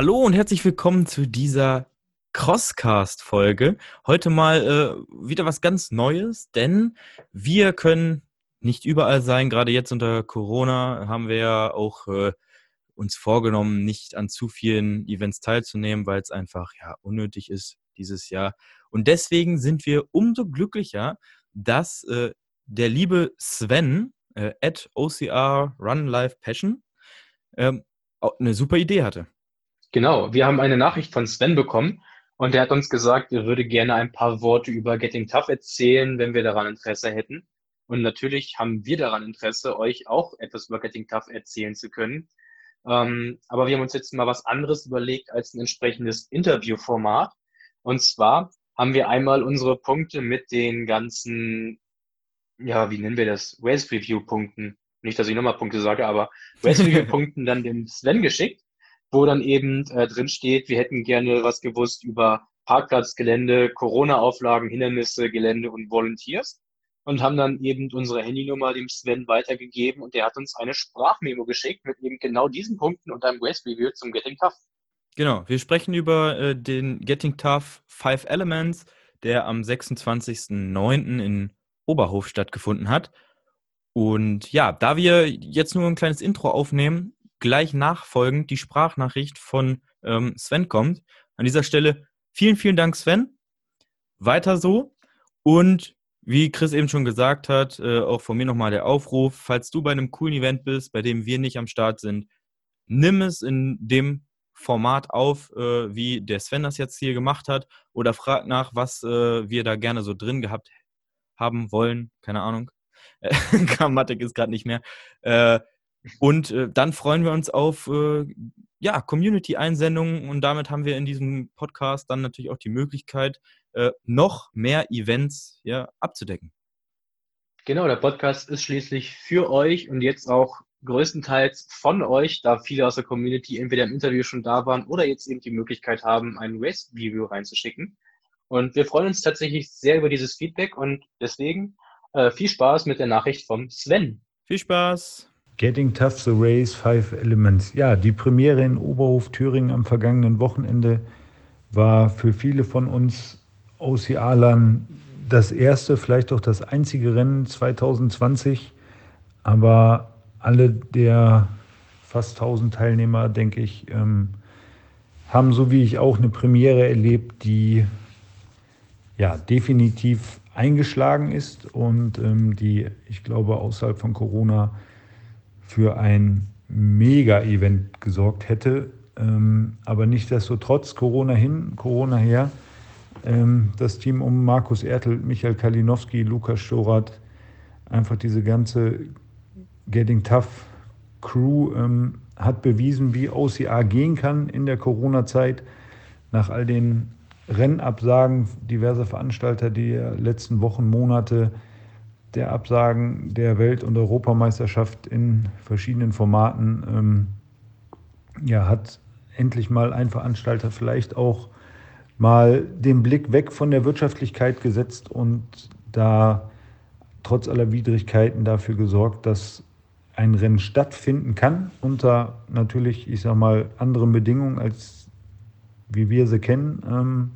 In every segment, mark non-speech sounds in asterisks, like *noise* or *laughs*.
Hallo und herzlich willkommen zu dieser Crosscast-Folge. Heute mal äh, wieder was ganz Neues, denn wir können nicht überall sein. Gerade jetzt unter Corona haben wir ja auch äh, uns vorgenommen, nicht an zu vielen Events teilzunehmen, weil es einfach ja unnötig ist dieses Jahr. Und deswegen sind wir umso glücklicher, dass äh, der liebe Sven äh, at OCR Run Life Passion ähm, eine super Idee hatte. Genau, wir haben eine Nachricht von Sven bekommen und er hat uns gesagt, er würde gerne ein paar Worte über Getting Tough erzählen, wenn wir daran Interesse hätten. Und natürlich haben wir daran Interesse, euch auch etwas über Getting Tough erzählen zu können. Ähm, aber wir haben uns jetzt mal was anderes überlegt als ein entsprechendes Interviewformat. Und zwar haben wir einmal unsere Punkte mit den ganzen, ja, wie nennen wir das? Race Review Punkten. Nicht, dass ich nochmal Punkte sage, aber Race *laughs* Review Punkten dann dem Sven geschickt wo dann eben äh, drin steht, wir hätten gerne was gewusst über Parkplatzgelände, Corona-Auflagen, Hindernisse, Gelände und Volunteers und haben dann eben unsere Handynummer dem Sven weitergegeben und der hat uns eine Sprachmemo geschickt mit eben genau diesen Punkten und einem Race Review zum Getting Tough. Genau, wir sprechen über äh, den Getting Tough Five Elements, der am 26.09. in Oberhof stattgefunden hat. Und ja, da wir jetzt nur ein kleines Intro aufnehmen, gleich nachfolgend die Sprachnachricht von ähm, Sven kommt. An dieser Stelle vielen, vielen Dank, Sven. Weiter so. Und wie Chris eben schon gesagt hat, äh, auch von mir nochmal der Aufruf, falls du bei einem coolen Event bist, bei dem wir nicht am Start sind, nimm es in dem Format auf, äh, wie der Sven das jetzt hier gemacht hat, oder frag nach, was äh, wir da gerne so drin gehabt haben wollen. Keine Ahnung. *laughs* Grammatik ist gerade nicht mehr. Äh, und äh, dann freuen wir uns auf äh, ja, Community-Einsendungen und damit haben wir in diesem Podcast dann natürlich auch die Möglichkeit, äh, noch mehr Events ja, abzudecken. Genau, der Podcast ist schließlich für euch und jetzt auch größtenteils von euch, da viele aus der Community entweder im Interview schon da waren oder jetzt eben die Möglichkeit haben, ein Race-Review reinzuschicken. Und wir freuen uns tatsächlich sehr über dieses Feedback und deswegen äh, viel Spaß mit der Nachricht vom Sven. Viel Spaß! Getting Tough the Race, Five Elements. Ja, die Premiere in Oberhof Thüringen am vergangenen Wochenende war für viele von uns OCA-Lern das erste, vielleicht auch das einzige Rennen 2020. Aber alle der fast 1000 Teilnehmer, denke ich, ähm, haben so wie ich auch eine Premiere erlebt, die ja definitiv eingeschlagen ist und ähm, die, ich glaube, außerhalb von Corona für ein Mega-Event gesorgt hätte. Ähm, aber nichtsdestotrotz, Corona hin, Corona her, ähm, das Team um Markus Ertel, Michael Kalinowski, Lukas Storath, einfach diese ganze Getting Tough Crew ähm, hat bewiesen, wie OCA gehen kann in der Corona-Zeit. Nach all den Rennabsagen diverser Veranstalter, die letzten Wochen, Monate der Absagen der Welt- und Europameisterschaft in verschiedenen Formaten ähm, ja, hat endlich mal ein Veranstalter vielleicht auch mal den Blick weg von der Wirtschaftlichkeit gesetzt und da trotz aller Widrigkeiten dafür gesorgt, dass ein Rennen stattfinden kann, unter natürlich, ich sag mal, anderen Bedingungen, als wie wir sie kennen. Ähm,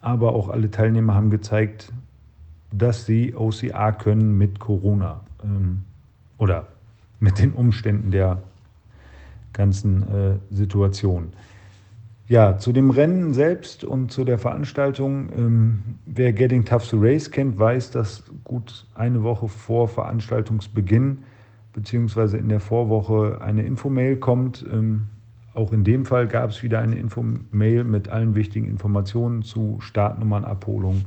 aber auch alle Teilnehmer haben gezeigt, dass sie OCA können mit Corona ähm, oder mit den Umständen der ganzen äh, Situation. Ja, zu dem Rennen selbst und zu der Veranstaltung. Ähm, wer Getting Tough to Race kennt, weiß, dass gut eine Woche vor Veranstaltungsbeginn beziehungsweise in der Vorwoche eine Infomail kommt. Ähm, auch in dem Fall gab es wieder eine Infomail mit allen wichtigen Informationen zu Startnummernabholung,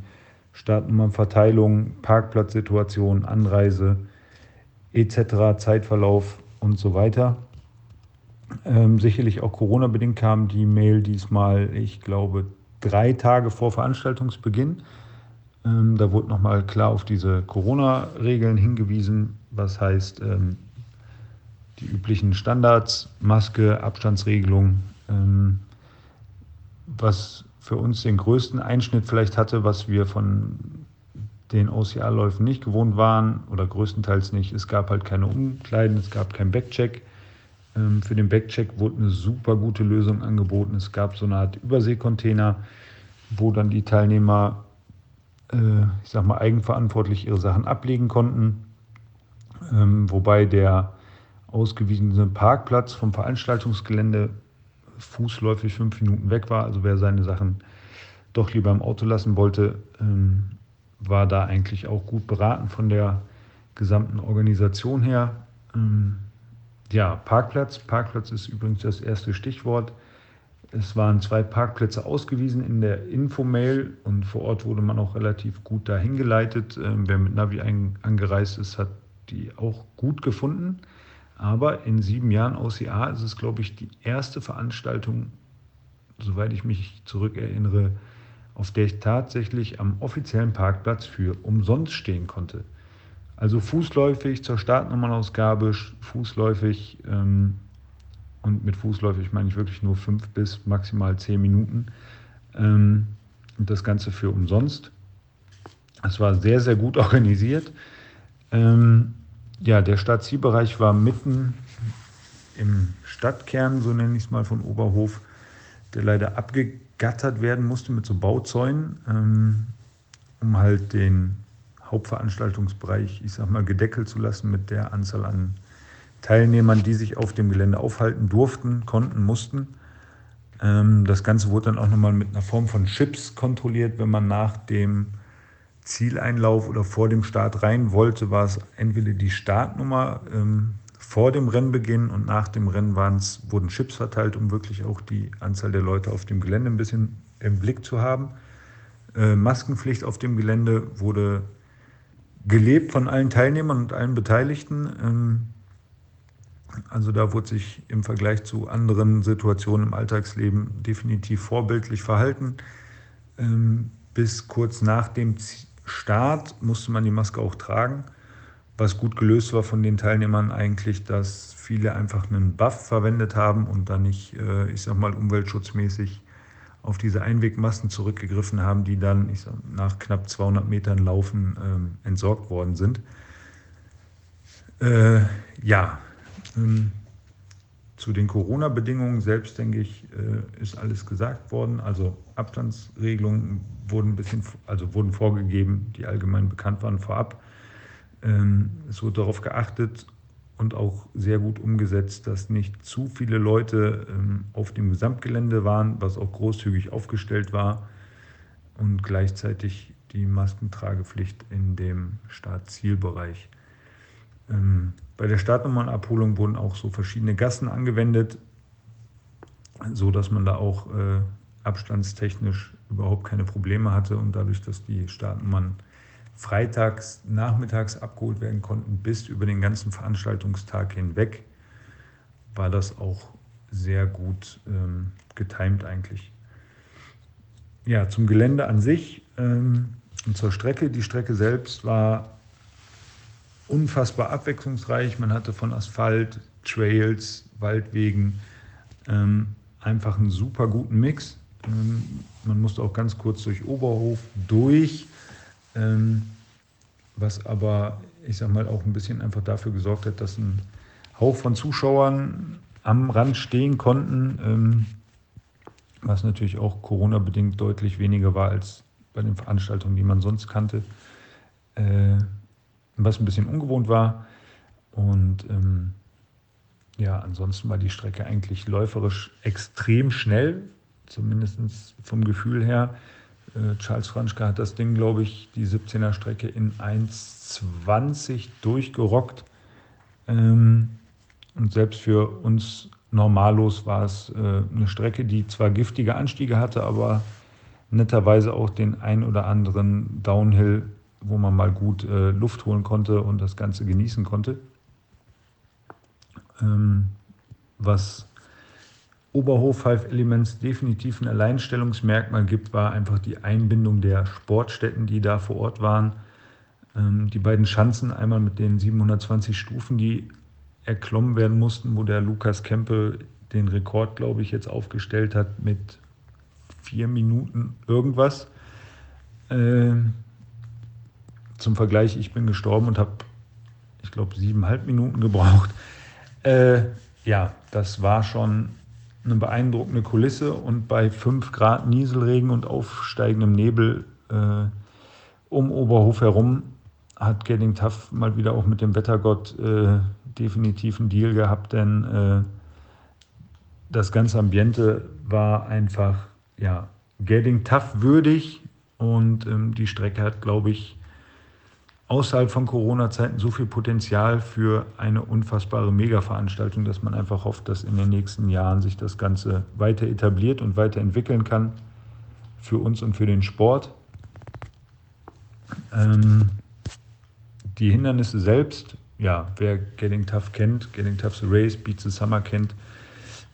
Startnummernverteilung, Parkplatzsituation, Anreise etc., Zeitverlauf und so weiter. Ähm, sicherlich auch Corona-bedingt kam die Mail diesmal, ich glaube, drei Tage vor Veranstaltungsbeginn. Ähm, da wurde nochmal klar auf diese Corona-Regeln hingewiesen, was heißt ähm, die üblichen Standards, Maske, Abstandsregelung, ähm, was für uns den größten Einschnitt vielleicht hatte, was wir von den OCR-Läufen nicht gewohnt waren oder größtenteils nicht. Es gab halt keine Umkleiden, es gab keinen Backcheck. Ähm, für den Backcheck wurde eine super gute Lösung angeboten. Es gab so eine Art Überseekontainer, wo dann die Teilnehmer, äh, ich sag mal, eigenverantwortlich ihre Sachen ablegen konnten. Ähm, wobei der ausgewiesene Parkplatz vom Veranstaltungsgelände fußläufig fünf Minuten weg war. Also wer seine Sachen doch lieber im Auto lassen wollte, ähm, war da eigentlich auch gut beraten von der gesamten Organisation her. Ähm, ja, Parkplatz. Parkplatz ist übrigens das erste Stichwort. Es waren zwei Parkplätze ausgewiesen in der Infomail und vor Ort wurde man auch relativ gut dahin geleitet. Ähm, wer mit Navi angereist ist, hat die auch gut gefunden. Aber in sieben Jahren OCA ist es, glaube ich, die erste Veranstaltung, soweit ich mich zurückerinnere, auf der ich tatsächlich am offiziellen Parkplatz für umsonst stehen konnte. Also fußläufig zur Startnummernausgabe, fußläufig ähm, und mit fußläufig meine ich wirklich nur fünf bis maximal zehn Minuten. Ähm, und das Ganze für umsonst. Es war sehr, sehr gut *laughs* organisiert. Ähm, ja, der Stadtzielbereich war mitten im Stadtkern, so nenne ich es mal, von Oberhof, der leider abgegattert werden musste mit so Bauzäunen, ähm, um halt den Hauptveranstaltungsbereich, ich sag mal, gedeckelt zu lassen mit der Anzahl an Teilnehmern, die sich auf dem Gelände aufhalten durften, konnten, mussten. Ähm, das Ganze wurde dann auch nochmal mit einer Form von Chips kontrolliert, wenn man nach dem Zieleinlauf oder vor dem Start rein wollte, war es entweder die Startnummer ähm, vor dem Rennbeginn und nach dem Rennen wurden Chips verteilt, um wirklich auch die Anzahl der Leute auf dem Gelände ein bisschen im Blick zu haben. Äh, Maskenpflicht auf dem Gelände wurde gelebt von allen Teilnehmern und allen Beteiligten. Ähm, also da wurde sich im Vergleich zu anderen Situationen im Alltagsleben definitiv vorbildlich verhalten. Ähm, bis kurz nach dem Start musste man die Maske auch tragen. Was gut gelöst war von den Teilnehmern eigentlich, dass viele einfach einen Buff verwendet haben und dann nicht, äh, ich sag mal, umweltschutzmäßig auf diese Einwegmassen zurückgegriffen haben, die dann sag, nach knapp 200 Metern Laufen ähm, entsorgt worden sind. Äh, ja, ähm, zu den Corona-Bedingungen selbst, denke ich, äh, ist alles gesagt worden. Also Abstandsregelungen wurden ein bisschen, also wurden vorgegeben, die allgemein bekannt waren vorab. Ähm, es wurde darauf geachtet und auch sehr gut umgesetzt, dass nicht zu viele Leute ähm, auf dem Gesamtgelände waren, was auch großzügig aufgestellt war und gleichzeitig die Maskentragepflicht in dem Startzielbereich. Ähm, bei der Startnummernabholung wurden auch so verschiedene Gassen angewendet, so dass man da auch äh, abstandstechnisch überhaupt keine Probleme hatte und dadurch, dass die Startnummern freitags, nachmittags abgeholt werden konnten, bis über den ganzen Veranstaltungstag hinweg, war das auch sehr gut ähm, getimt eigentlich. Ja, zum Gelände an sich ähm, und zur Strecke. Die Strecke selbst war unfassbar abwechslungsreich. Man hatte von Asphalt, Trails, Waldwegen ähm, einfach einen super guten Mix. Ähm, man musste auch ganz kurz durch Oberhof durch, ähm, was aber, ich sag mal, auch ein bisschen einfach dafür gesorgt hat, dass ein Hauch von Zuschauern am Rand stehen konnten, ähm, was natürlich auch Corona-bedingt deutlich weniger war als bei den Veranstaltungen, die man sonst kannte. Was ein bisschen ungewohnt war. Und ähm, ja, ansonsten war die Strecke eigentlich läuferisch extrem schnell, zumindest vom Gefühl her. Äh, Charles Franschke hat das Ding, glaube ich, die 17er Strecke in 1,20 durchgerockt. Ähm, und selbst für uns normallos war es äh, eine Strecke, die zwar giftige Anstiege hatte, aber netterweise auch den ein oder anderen Downhill wo man mal gut äh, Luft holen konnte und das Ganze genießen konnte. Ähm, was Oberhof Five Elements definitiv ein Alleinstellungsmerkmal gibt, war einfach die Einbindung der Sportstätten, die da vor Ort waren. Ähm, die beiden Schanzen, einmal mit den 720 Stufen, die erklommen werden mussten, wo der Lukas Kempe den Rekord, glaube ich, jetzt aufgestellt hat mit vier Minuten irgendwas. Ähm, zum Vergleich, ich bin gestorben und habe, ich glaube, siebeneinhalb Minuten gebraucht. *laughs* Äh, ja, das war schon eine beeindruckende Kulisse und bei 5 Grad Nieselregen und aufsteigendem Nebel äh, um Oberhof herum hat Getting Tough mal wieder auch mit dem Wettergott äh, definitiv einen Deal gehabt, denn äh, das ganze Ambiente war einfach ja, Getting Tough würdig und ähm, die Strecke hat, glaube ich, außerhalb von Corona-Zeiten so viel Potenzial für eine unfassbare Mega-Veranstaltung, dass man einfach hofft, dass in den nächsten Jahren sich das Ganze weiter etabliert und weiterentwickeln kann für uns und für den Sport. Ähm, die Hindernisse selbst, ja, wer Getting Tough kennt, Getting Tough the Race, Beat the Summer kennt,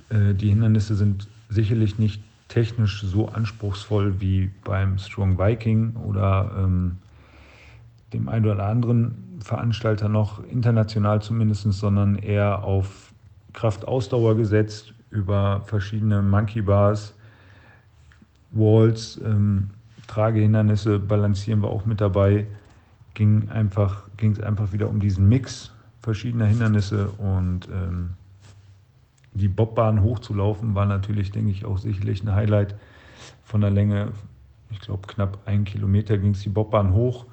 äh, die Hindernisse sind sicherlich nicht technisch so anspruchsvoll wie beim Strong Viking oder ähm, dem einen oder anderen Veranstalter noch, international zumindest, sondern eher auf Kraftausdauer gesetzt über verschiedene Monkey Bars, Walls, ähm, Tragehindernisse balancieren wir auch mit dabei. Ging einfach, einfach wieder um diesen Mix verschiedener Hindernisse und ähm, die Bobbahn hochzulaufen war natürlich, denke ich, auch sicherlich ein Highlight von der Länge. Ich glaube, knapp ein Kilometer ging es die Bobbahn hoch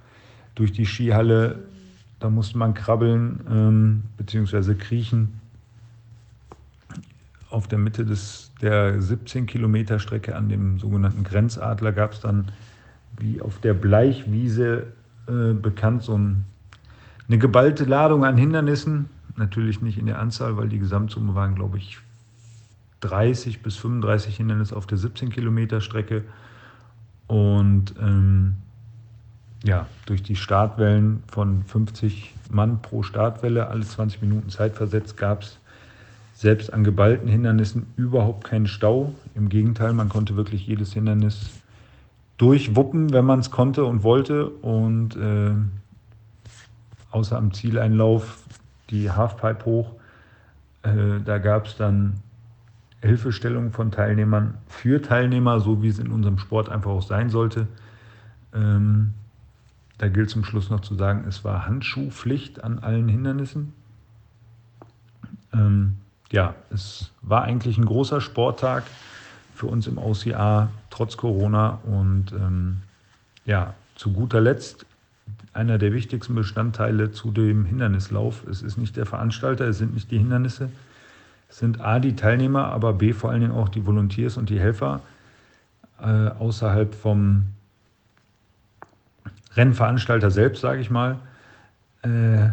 durch die Skihalle. Da musste man krabbeln ähm, bzw. kriechen. Auf der Mitte des, der 17 Kilometer Strecke an dem sogenannten Grenzadler gab es dann, wie auf der Bleichwiese äh, bekannt, so ein, eine geballte Ladung an Hindernissen. Natürlich nicht in der Anzahl, weil die Gesamtsumme waren, glaube ich, 30 bis 35 Hindernisse auf der 17 Kilometer Strecke. Und ähm, ja, durch die Startwellen von 50 Mann pro Startwelle, alle 20 Minuten zeitversetzt, gab es selbst an geballten Hindernissen überhaupt keinen Stau. Im Gegenteil, man konnte wirklich jedes Hindernis durchwuppen, wenn man es konnte und wollte. Und äh, außer am Zieleinlauf die Halfpipe hoch, äh, da gab es dann Hilfestellung von Teilnehmern für Teilnehmer, so wie es in unserem Sport einfach auch sein sollte. Ähm, da gilt zum Schluss noch zu sagen, es war Handschuhpflicht an allen Hindernissen. Ähm, ja, es war eigentlich ein großer Sporttag für uns im OCA, trotz Corona. Und ähm, ja, zu guter Letzt einer der wichtigsten Bestandteile zu dem Hindernislauf. Es ist nicht der Veranstalter, es sind nicht die Hindernisse, es sind A, die Teilnehmer, aber B, vor allen Dingen auch die Volunteers und die Helfer äh, außerhalb vom Rennveranstalter selbst, sage ich mal, äh,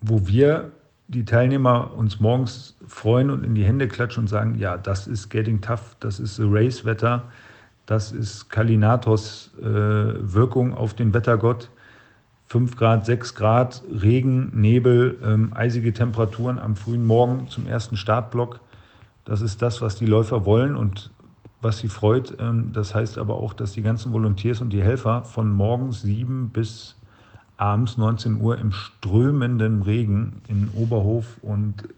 wo wir die Teilnehmer uns morgens freuen und in die Hände klatschen und sagen, ja, das ist Getting Tough, das ist The Race-Wetter, das ist Kalinatos äh, Wirkung auf den Wettergott. 5 Grad, 6 Grad, Regen, Nebel, ähm, eisige Temperaturen am frühen Morgen zum ersten Startblock. Das ist das, was die Läufer wollen und was sie freut. Ähm, das heißt aber auch, dass die ganzen Volunteers und die Helfer von morgens 7 bis abends 19 Uhr im strömenden Regen in Oberhof und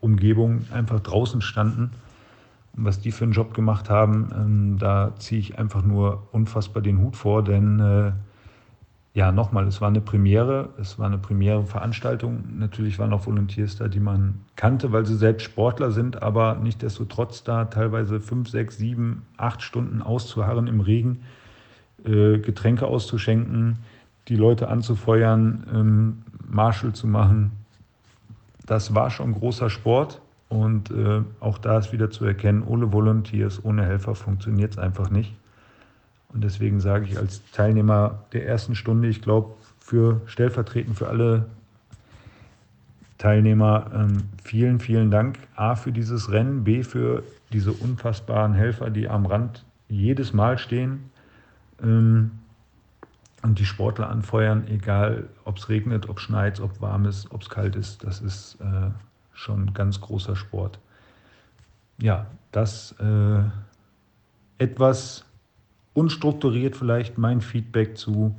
Umgebung einfach draußen standen. Und was die für einen Job gemacht haben, ähm, da ziehe ich einfach nur unfassbar den Hut vor, denn äh, ja, nochmal, es war eine Premiere, es war eine Premiere-Veranstaltung. Natürlich waren auch Volunteers da, die man kannte, weil sie selbst Sportler sind, aber nichtdestotrotz da teilweise fünf, sechs, sieben, acht Stunden auszuharren im Regen, äh, Getränke auszuschenken, die Leute anzufeuern, ähm, Marshall zu machen. Das war schon großer Sport und äh, auch da ist wieder zu erkennen, ohne Volunteers, ohne Helfer funktioniert es einfach nicht. Und deswegen sage ich als Teilnehmer der ersten Stunde, ich glaube, für stellvertretend für alle Teilnehmer ähm, vielen, vielen Dank. A für dieses Rennen, B für diese unfassbaren Helfer, die am Rand jedes Mal stehen ähm, und die Sportler anfeuern, egal ob es regnet, ob es schneit, ob warm ist, ob es kalt ist. Das ist äh, schon ganz großer Sport. Ja, das äh, etwas unstrukturiert vielleicht mein Feedback zu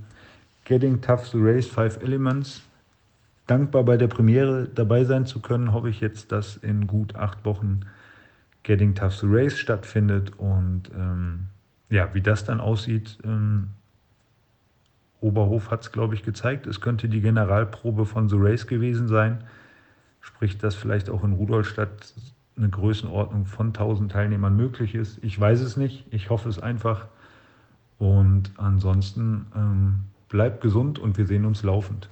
Getting Tough to Race Five Elements. Dankbar bei der Premiere dabei sein zu können, hoffe ich jetzt, dass in gut acht Wochen Getting Tough to Race stattfindet und ähm, ja, wie das dann aussieht, ähm, Oberhof hat es, glaube ich, gezeigt. Es könnte die Generalprobe von The Race gewesen sein. Sprich, dass vielleicht auch in Rudolstadt eine Größenordnung von 1000 Teilnehmern möglich ist. Ich weiß es nicht. Ich hoffe es einfach. Und ansonsten ähm, bleibt gesund und wir sehen uns laufend.